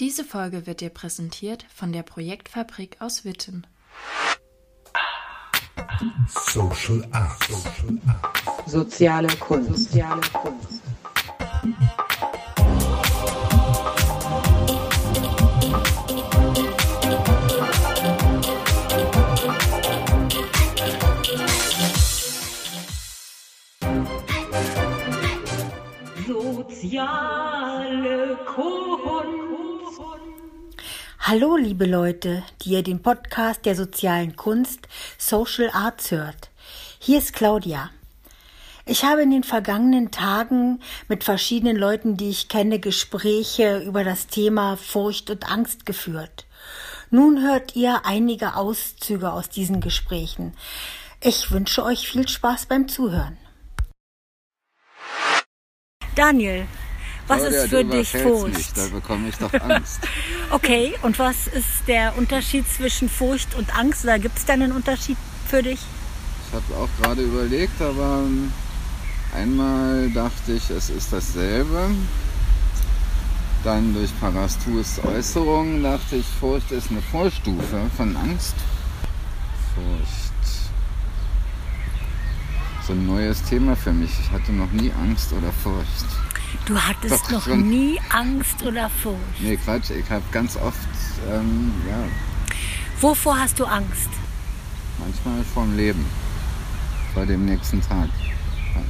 Diese Folge wird dir präsentiert von der Projektfabrik aus Witten. Social Art. Social Art. Soziale Kunst. Soziale Kunst. Soziale Kunst. Hallo, liebe Leute, die ihr den Podcast der sozialen Kunst Social Arts hört. Hier ist Claudia. Ich habe in den vergangenen Tagen mit verschiedenen Leuten, die ich kenne, Gespräche über das Thema Furcht und Angst geführt. Nun hört ihr einige Auszüge aus diesen Gesprächen. Ich wünsche euch viel Spaß beim Zuhören. Daniel, was Claudia, ist für dich Furcht? Mich, da bekomme ich doch Angst. Okay, und was ist der Unterschied zwischen Furcht und Angst? Oder gibt es da einen Unterschied für dich? Ich habe auch gerade überlegt, aber ähm, einmal dachte ich, es ist dasselbe. Dann durch Parastus Äußerungen dachte ich, Furcht ist eine Vorstufe von Angst. Furcht. So ein neues Thema für mich. Ich hatte noch nie Angst oder Furcht. Du hattest Doch, noch schon. nie Angst oder Furcht. Nee, Quatsch, ich habe ganz oft, ähm, ja, Wovor hast du Angst? manchmal vorm Leben, vor dem nächsten Tag.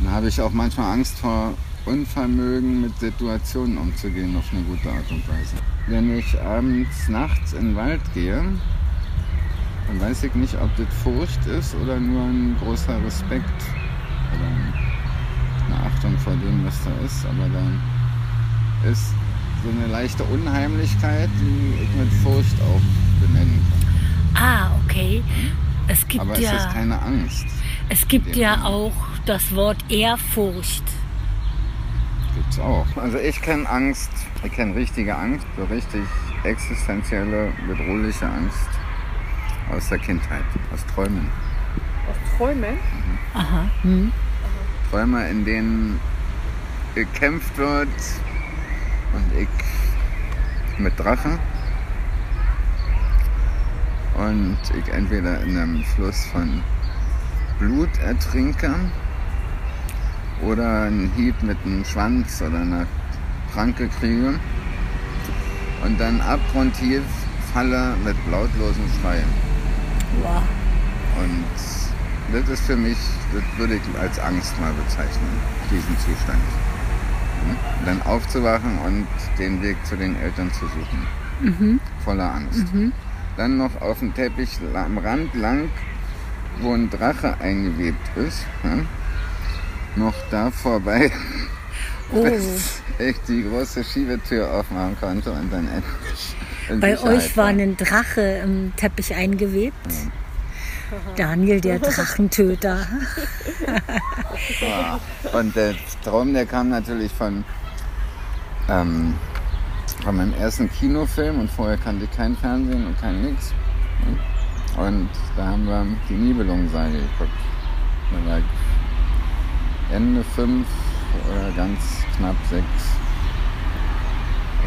Dann habe ich auch manchmal Angst vor Unvermögen mit Situationen umzugehen auf eine gute Art und Weise. Wenn ich abends, nachts in den Wald gehe, dann weiß ich nicht, ob das Furcht ist oder nur ein großer Respekt oder Achtung vor dem, was da ist. Aber da ist so eine leichte Unheimlichkeit, die ich mit Furcht auch benennen kann. Ah, okay. Es gibt Aber es ja, ist keine Angst. es gibt ja Sinne. auch das Wort Ehrfurcht. Gibt's auch. Also ich kenne Angst, ich kenne richtige Angst, so richtig existenzielle, bedrohliche Angst aus der Kindheit, aus Träumen. Aus Träumen? Aha. Hm. Träume, in denen gekämpft wird und ich mit Drachen und ich entweder in einem Fluss von Blut ertrinke oder einen Hieb mit einem Schwanz oder einer Pranke kriege und dann abgrundtief falle mit lautlosem Schreien. Wow. Und das ist für mich, das würde ich als Angst mal bezeichnen, diesen Zustand. Hm? Dann aufzuwachen und den Weg zu den Eltern zu suchen. Voller Angst. Dann noch auf dem Teppich am Rand lang, wo ein Drache eingewebt ist. Noch da vorbei, Oh, bis ich die große Schiebetür aufmachen konnte und dann endlich bei euch war ein Drache im Teppich eingewebt. Daniel, der Drachentöter. Und der Traum, der kam natürlich von, ähm, von meinem ersten Kinofilm und vorher kannte ich kein Fernsehen und kein Nix. Und da haben wir die Nibelungensage geguckt. Da war ich Ende fünf oder ganz knapp sechs.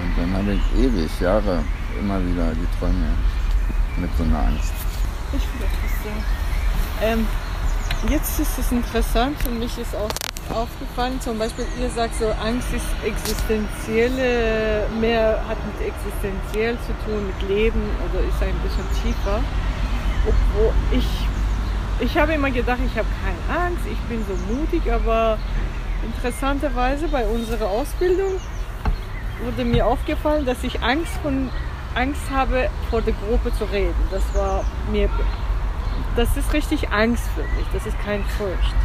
Und dann habe ich ewig, Jahre, immer wieder die Träume mit so einer Angst. Ich finde das. Ähm, jetzt ist es interessant und mich ist auch aufgefallen, zum Beispiel ihr sagt so, Angst ist existenzielle, mehr hat mit existenziell zu tun, mit Leben oder ist ein bisschen tiefer. Obwohl ich, ich habe immer gedacht, ich habe keine Angst, ich bin so mutig, aber interessanterweise bei unserer Ausbildung wurde mir aufgefallen, dass ich Angst von Angst habe, vor der Gruppe zu reden. Das war mir, das ist richtig Angst für mich. Das ist kein Furcht.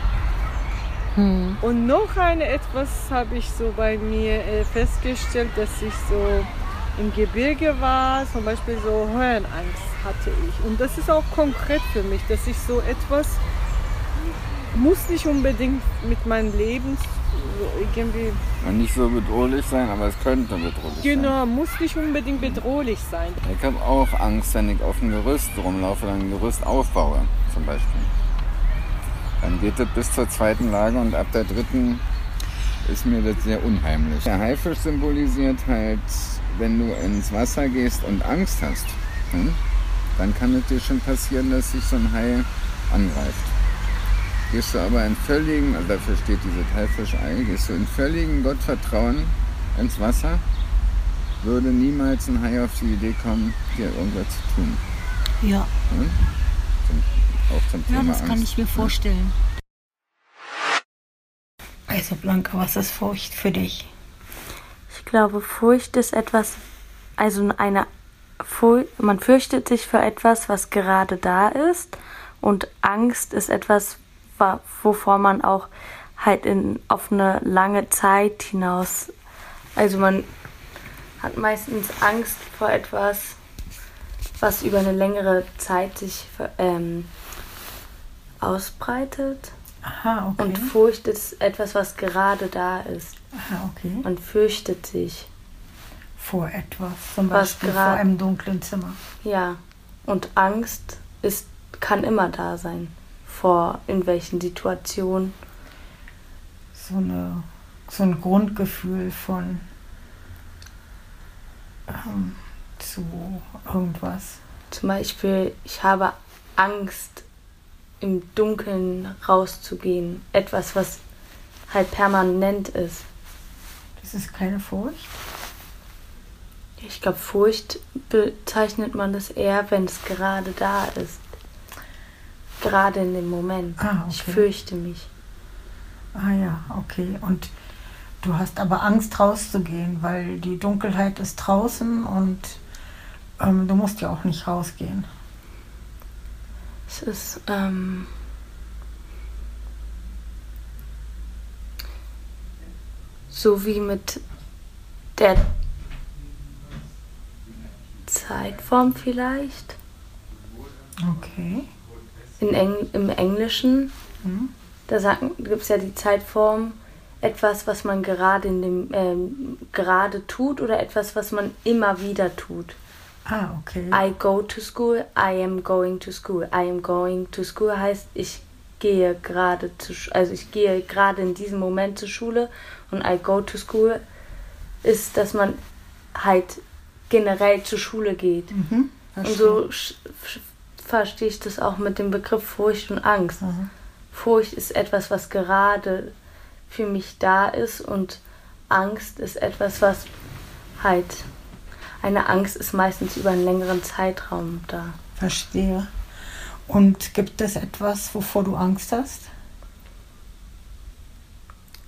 Und noch eine etwas habe ich so bei mir äh, festgestellt, dass ich so im Gebirge war, zum Beispiel so Höhenangst hatte ich. Und das ist auch konkret für mich, dass ich so etwas muss nicht unbedingt mit meinem Leben irgendwie nicht so bedrohlich sein, aber es könnte bedrohlich sein. Genau, muss nicht unbedingt bedrohlich sein. Ich habe auch Angst, wenn ich auf dem Gerüst rumlaufe oder ein Gerüst aufbaue, zum Beispiel. Dann geht das bis zur zweiten Lage und ab der dritten ist mir das sehr unheimlich. Der Haifisch symbolisiert halt wenn du ins Wasser gehst und Angst hast, hm, dann kann es dir schon passieren, dass sich so ein Hai angreift. Gehst du aber in völligen, also dafür steht diese Haifischei, gehst du in völligen Gottvertrauen ins Wasser, würde niemals ein Hai auf die Idee kommen, dir irgendwas zu tun. Ja, Hm? Zum, auch zum ja Thema das kann Angst. ich mir vorstellen. Also Blanca, was ist Furcht für dich? Ich glaube, Furcht ist etwas, also eine man fürchtet sich für etwas, was gerade da ist. Und Angst ist etwas, wa- wovor man auch halt in, auf eine lange Zeit hinaus, also man hat meistens Angst vor etwas, was über eine längere Zeit sich ähm, ausbreitet. Aha, okay. Und Furcht ist etwas, was gerade da ist. Aha, okay. Man fürchtet sich. Vor etwas, zum Was Beispiel vor einem dunklen Zimmer. Ja. Und Angst ist, kann immer da sein. Vor in welchen Situationen. So, eine, so ein Grundgefühl von ähm, zu irgendwas. Zum Beispiel, ich habe Angst, im Dunkeln rauszugehen. Etwas, was halt permanent ist. Das ist keine Furcht. Ich glaube, Furcht bezeichnet man das eher, wenn es gerade da ist. Gerade in dem Moment. Ah, Ich okay. fürchte mich. Ah ja, okay. Und du hast aber Angst rauszugehen, weil die Dunkelheit ist draußen und ähm, du musst ja auch nicht rausgehen. Es ist, ähm, so wie mit der Zeitform vielleicht. Okay. In Eng Im Englischen, Hm. da gibt es ja die Zeitform etwas, was man gerade in dem ähm, gerade tut oder etwas, was man immer wieder tut. Ah, okay. I go to school, I am going to school. I am going to school heißt, ich gehe gerade zu also ich gehe gerade in diesem Moment zur Schule und I go to school ist, dass man halt generell zur Schule geht. Mhm, Und so verstehe ich das auch mit dem Begriff Furcht und Angst. Mhm. Furcht ist etwas, was gerade für mich da ist und Angst ist etwas, was halt eine Angst ist meistens über einen längeren Zeitraum da. Verstehe. Und gibt es etwas, wovor du Angst hast?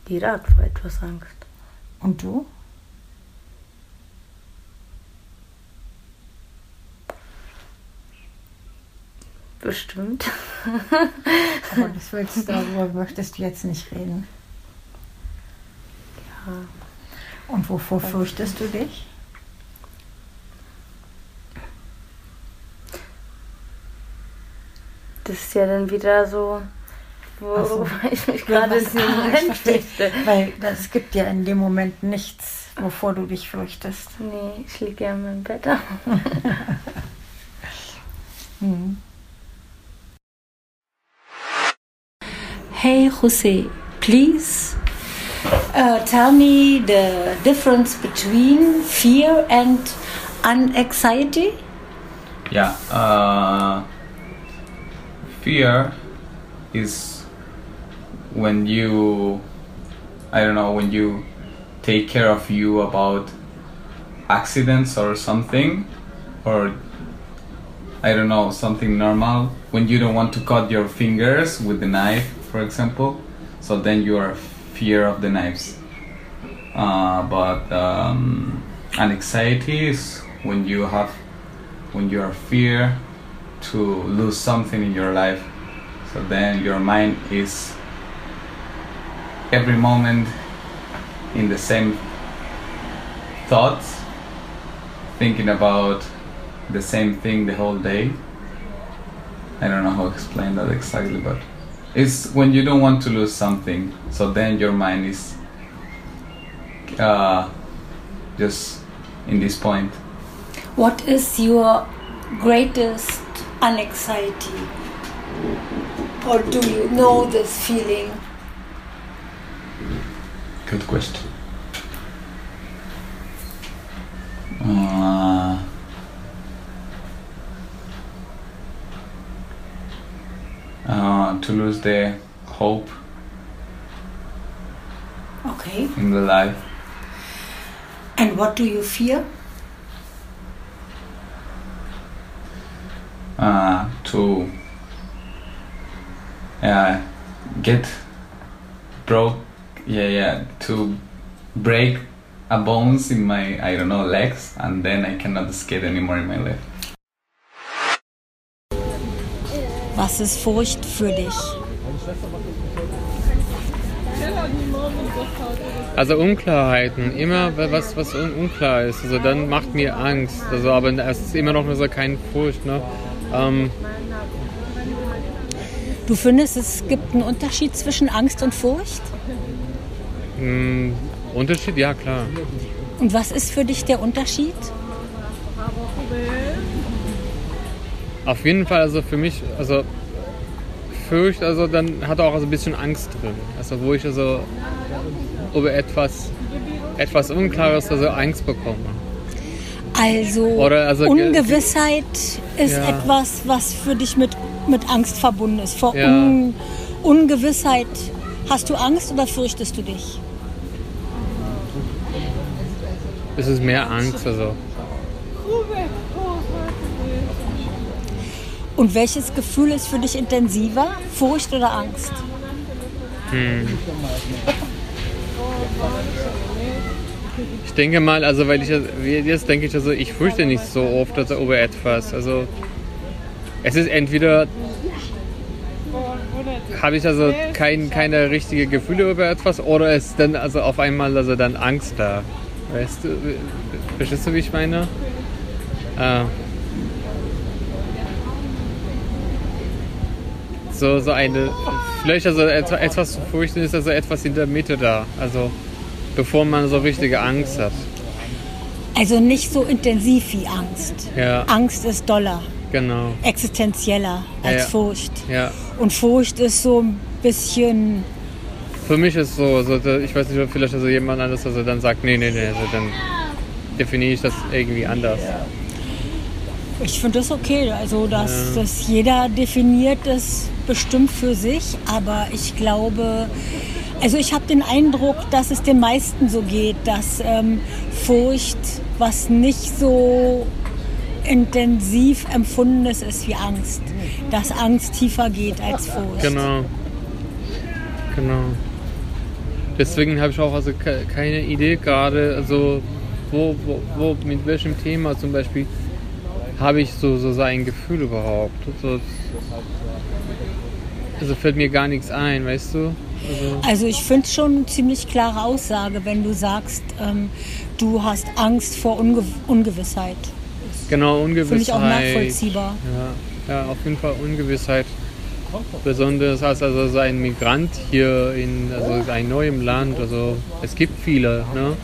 Jeder hat vor etwas Angst. Und du? Bestimmt. Aber das willst, darüber möchtest du jetzt nicht reden. Ja. Und wovor fürchtest du dich? Das ist ja dann wieder so, Ach so. worüber ich mich gerade Moment verstehe. fürchte. Weil das- es gibt ja in dem Moment nichts, wovor du dich fürchtest. Nee, ich liege ja in meinem Bett. Hm. Hey Jose, please uh, tell me the difference between fear and anxiety. Yeah, uh, fear is when you, I don't know, when you take care of you about accidents or something, or I don't know, something normal. When you don't want to cut your fingers with the knife, for example, so then you are fear of the knives. Uh, but um, anxiety is when you have when you are fear to lose something in your life. So then your mind is every moment in the same thoughts thinking about the same thing the whole day. I don't know how to explain that exactly but it's when you don't want to lose something so then your mind is uh, just in this point What is your greatest anxiety? Or do you know this feeling? Good question. Uh, to lose the hope Okay. in the life. And what do you fear? uh, to uh, get broke yeah yeah to break a bones in my I don't know legs and then I cannot skate anymore in my life. Was ist Furcht für dich? Also Unklarheiten, immer was, was un unklar ist, also dann macht mir Angst. Also aber es ist immer noch so kein Furcht, ne? Ähm, Du findest, es gibt einen Unterschied zwischen Angst und Furcht? mh, hm, Unterschied, ja klar. Und was ist für dich der Unterschied? Auf jeden Fall, also für mich, also Furcht, also dann hat auch also ein bisschen Angst drin. Also wo ich also über etwas, etwas Unklares, also Angst bekomme. Also, Oder also- Ungewissheit ist Ja. etwas, was für dich mit, mit Angst verbunden ist. Vor Ja. Un Ungewissheit hast du Angst oder fürchtest du dich? Es ist mehr Angst, also. Und welches Gefühl ist für dich intensiver? Furcht oder Angst? Hm. Ich denke mal, also weil ich jetzt denke ich also, ich fürchte nicht so oft also über etwas. Also es ist entweder habe ich also kein, keine richtige Gefühle über etwas oder ist dann also auf einmal also dann Angst da. Weißt du, verstehst du, wie ich meine? Äh, so, so eine, vielleicht also etwa- etwas zu fürchten ist also etwas in der Mitte da. Also bevor man so richtige Angst hat. Also nicht so intensiv wie Angst. Ja, Angst ist doller, genau. existenzieller als Ja. Furcht. Ja. Und Furcht ist so ein bisschen, Für mich ist so, also da- ich weiß nicht, ob vielleicht also jemand anders also dann sagt, nee, nee, nee, also dann definiere ich das irgendwie anders. Ich finde das okay. Also, dass Ja. das jeder definiert es bestimmt für sich. Aber ich glaube, also ich habe den Eindruck, dass es den meisten so geht, dass ähm, Furcht was nicht so intensiv empfundenes ist wie Angst. Dass Angst tiefer geht als Furcht. Genau. Genau. Deswegen habe ich auch also ke- keine Idee gerade, also wo, wo, wo, mit welchem Thema zum Beispiel habe ich so, so sein Gefühl überhaupt. So, also fällt mir gar nichts ein, weißt du? Also, Also ich finde es schon eine ziemlich klare Aussage, wenn du sagst, ähm, du hast Angst vor Unge Ungewissheit. genau, Ungewissheit. Finde ich auch nachvollziehbar. Ja, ja, auf jeden Fall Ungewissheit. Besonders als also so ein Migrant hier in also ein neuem Land. Also es gibt viele, ne?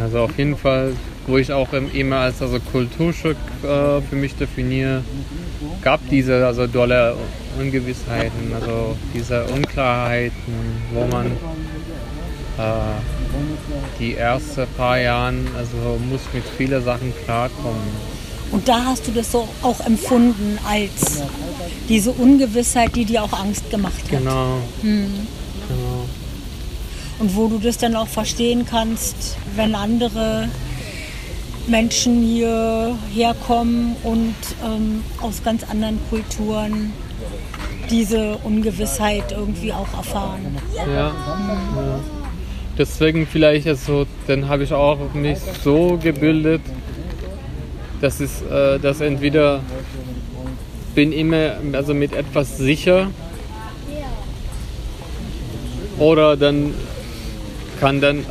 Also auf jeden Fall, wo ich auch immer als also Kulturschock äh, für mich definiere, gab diese also dolle Ungewissheiten, also diese Unklarheiten, wo man äh, die ersten paar Jahren also muss mit vielen Sachen klarkommen. Und da hast du das so auch empfunden als diese Ungewissheit, die dir auch Angst gemacht hat. Genau. Hm. genau. Und wo du das dann auch verstehen kannst, wenn andere Menschen hierher kommen und ähm, aus ganz anderen Kulturen diese Ungewissheit irgendwie auch erfahren. Ja. ja. Deswegen vielleicht also, dann habe ich auch mich so gebildet, dass es, äh, dass entweder bin immer also mit etwas sicher oder dann kann dann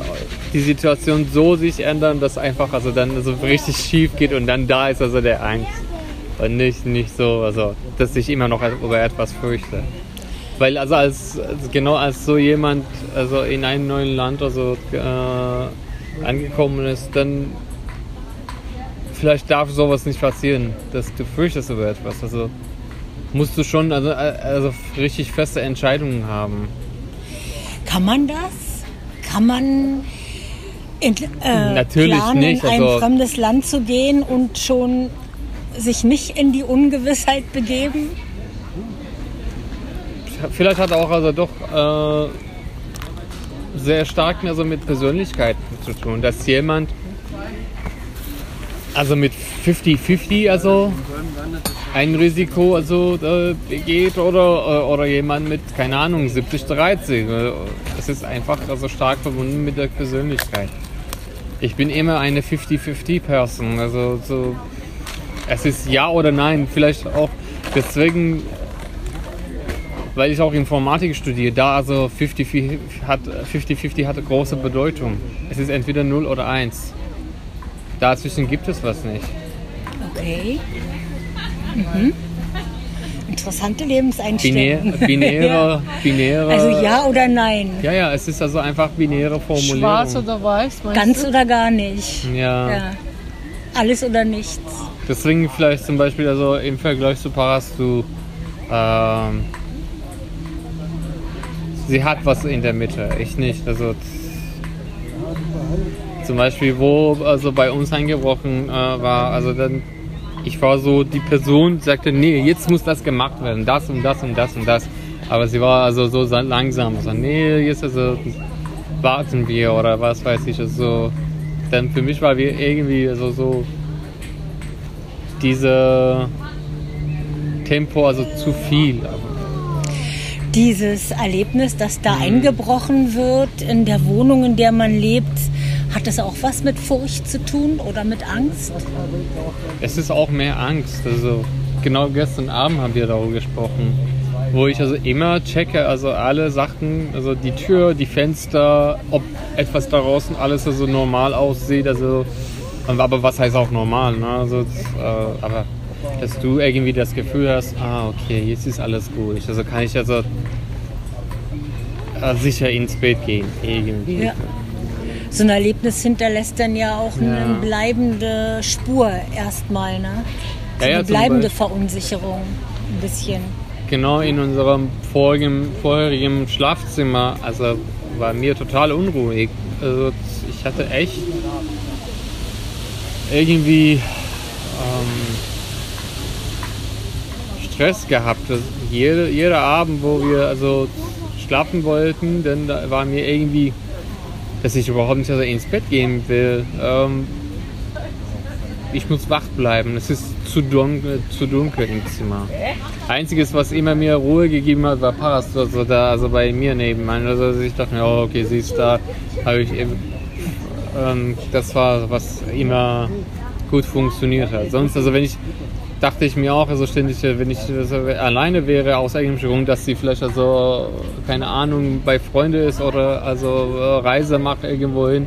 die Situation so sich ändern, dass einfach also dann so richtig schief geht und dann da ist also der Angst und nicht nicht so also dass ich immer noch über etwas fürchte. Weil also als also genau als so jemand also in einem neuen Land also äh, angekommen ist, dann vielleicht darf sowas nicht passieren, dass du fürchtest über etwas. Also musst du schon also, also richtig feste Entscheidungen haben. Kann man das? Kann man in, äh, Natürlich planen, nicht, in ein also- fremdes Land zu gehen und schon sich nicht in die Ungewissheit begeben? Vielleicht hat auch also doch äh, sehr stark mehr so mit Persönlichkeit zu tun, dass jemand also mit 50-50 also ein Risiko also äh, geht oder, äh, oder jemand mit, keine Ahnung, 70-30. Äh, Es ist einfach also stark verbunden mit der Persönlichkeit. Ich bin immer eine 50-50-Person. Also so, es ist ja oder nein. Vielleicht auch deswegen, weil ich auch Informatik studiere, da also 50-50 hat, 50-50 hat große Bedeutung. Es ist entweder 0 oder 1. Dazwischen gibt es was nicht. Okay. Mhm. Interessante Lebenseinstellung. Binär, binäre, binäre. Also ja oder nein? Ja, ja, es ist also einfach binäre Formulierung. Schwarz oder weiß, meinst Ganz du? oder gar nicht. Ja. Ja. Alles oder nichts. Deswegen vielleicht zum Beispiel also im Vergleich zu Paras, du, ähm, sie hat was in der Mitte, ich nicht. Also zum Beispiel, wo also bei uns eingebrochen äh, war, also dann, ich war so, die Person sagte, nee, jetzt muss das gemacht werden, das und das und das und das. Aber sie war also so sa- langsam, also nee, jetzt also warten wir oder was weiß ich, also dann für mich war wir irgendwie also so diese Tempo, also zu viel. Dieses Erlebnis, dass Mhm. da eingebrochen wird in der Wohnung, in der man lebt, hat das auch was mit Furcht zu tun oder mit Angst? Es ist auch mehr Angst. Also genau gestern Abend haben wir darüber gesprochen, wo ich also immer checke, also alle Sachen, also die Tür, die Fenster, ob etwas da draußen alles also normal aussieht. Also, aber was heißt auch normal? Ne? Also, äh, aber dass du irgendwie das Gefühl hast, ah okay, jetzt ist alles gut. Also kann ich also äh, sicher ins Bett gehen irgendwie. Ja. So ein Erlebnis hinterlässt dann ja auch Ja. eine bleibende Spur erstmal, ne? So Ja, ja, eine bleibende. Verunsicherung ein bisschen. Genau in unserem vorigen, vorherigen Schlafzimmer, also war mir total unruhig. Also ich hatte echt irgendwie ähm, Stress gehabt. Das, jede, jeder Abend, wo wir also schlafen wollten, dann da war mir irgendwie, dass ich überhaupt nicht also ins Bett gehen will. Ähm, ich muss wach bleiben. Es ist zu dunkel, zu dunkel im Zimmer. Einziges, was immer mir Ruhe gegeben hat, war Paras, also da, also bei mir nebenan. Also ich dachte mir, oh, okay, sie ist da. Habe ich eben, ähm, das war, was immer gut funktioniert hat. Sonst, also wenn ich, dachte ich mir auch, also ständig, wenn ich also alleine wäre, aus irgendeinem Grund, dass sie vielleicht also, keine Ahnung, bei Freunden ist oder also äh, Reise macht irgendwo hin.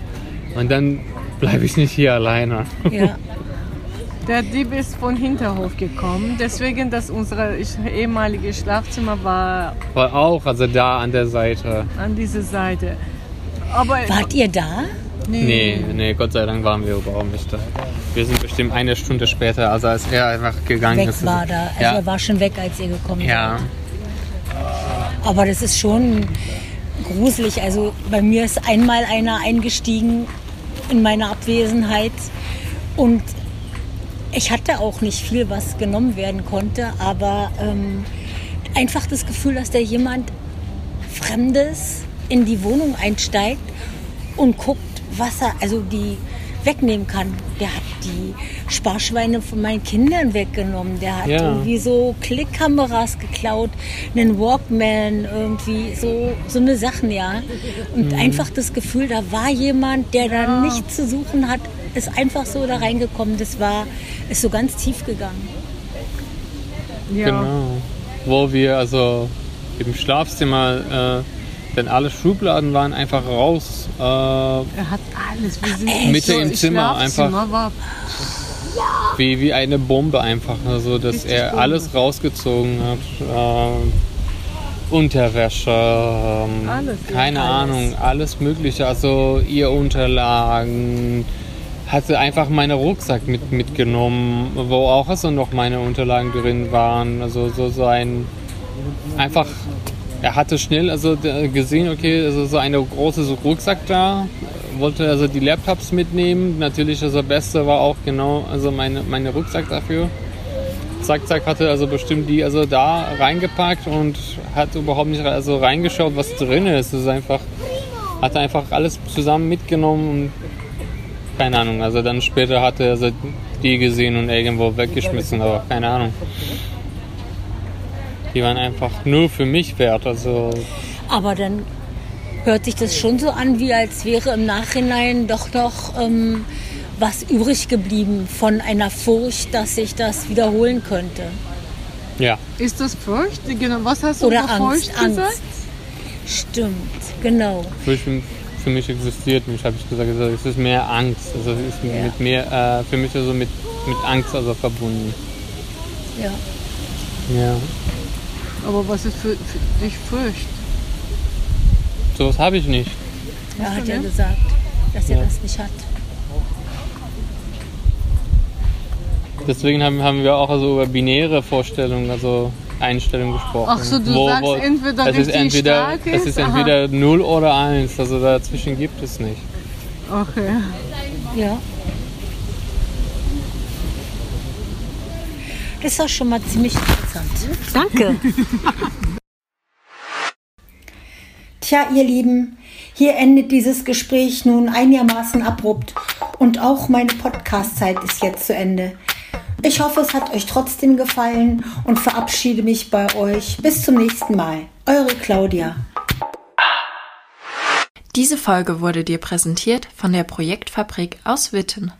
Und dann bleibe ich nicht hier alleine. Ja. Der Dieb ist von Hinterhof gekommen, deswegen, dass unser ehemalige Schlafzimmer war War auch, also da an der Seite. an dieser Seite. Aber Wart ihr da? Nee, nee, Gott sei Dank waren wir überhaupt nicht da. Wir sind bestimmt eine Stunde später, also als er einfach gegangen Weg ist. war da. Also ja. er war schon weg, als ihr gekommen ja. seid. Aber das ist schon gruselig. Also bei mir ist einmal einer eingestiegen in meine Abwesenheit und ich hatte auch nicht viel, was genommen werden konnte, aber ähm, einfach das Gefühl, dass da jemand Fremdes in die Wohnung einsteigt und guckt, was er, also die wegnehmen kann. Der hat die Sparschweine von meinen Kindern weggenommen. Der hat Ja. irgendwie so Klickkameras geklaut, einen Walkman, irgendwie so, so eine Sachen, ja. Und Mhm. einfach das Gefühl, da war jemand, der da nichts zu suchen hat, ist einfach so da reingekommen. Das war, ist so ganz tief gegangen. ja, Genau. Wo wir also im Schlafzimmer, äh, denn alle Schubladen waren einfach raus. Äh, er hat alles. Wir sind Mitte so im Zimmer einfach. War, wie, wie eine Bombe einfach. Also, dass Richtig er Bombe. alles rausgezogen hat. Ähm, Unterwäsche, ähm, Alles, keine alles. Ahnung, alles Mögliche. Also ihr Unterlagen. Hatte einfach meinen Rucksack mit, mitgenommen, wo auch also noch meine Unterlagen drin waren. Also so, so ein einfach. Er hatte schnell also gesehen, okay, also so eine große so Rucksack da, wollte also die Laptops mitnehmen. Natürlich also das Beste war auch genau also meine, meine Rucksack dafür. Zack, zack hatte also bestimmt die also da reingepackt und hat überhaupt nicht also reingeschaut, was drin ist. Es ist einfach, hat einfach alles zusammen mitgenommen und keine Ahnung. Also dann später hatte er also die gesehen und irgendwo weggeschmissen, aber keine Ahnung. Die waren einfach nur für mich wert. Also Aber dann hört sich das schon so an, wie als wäre im Nachhinein doch noch ähm, was übrig geblieben von einer Furcht, dass sich das wiederholen könnte. ja. Ist das Furcht? Genau, was hast du Oder über Angst, Furcht gesagt? Angst. Stimmt, genau. Für, für mich existiert nicht, habe ich gesagt. Also es ist mehr Angst. Also es ist Ja. mit mir, äh, für mich also mit, mit Angst also verbunden. Ja. Ja. Aber was ist für, für dich Furcht? Sowas habe ich nicht. Er hat ja gesagt, dass er Ja. das nicht hat. Deswegen haben, haben wir auch also über binäre Vorstellungen, also Einstellungen gesprochen. Ach so, du sagst entweder es ist entweder, stark es ist, ist aha. entweder 0 oder 1, also dazwischen gibt es nicht. Okay. Ja. Ist doch schon mal ziemlich interessant. Danke. Tja, ihr Lieben, hier endet dieses Gespräch nun einigermaßen abrupt und auch meine Podcast-Zeit ist jetzt zu Ende. Ich hoffe, es hat euch trotzdem gefallen und verabschiede mich bei euch. Bis zum nächsten Mal. Eure Claudia. Diese Folge wurde dir präsentiert von der Projektfabrik aus Witten.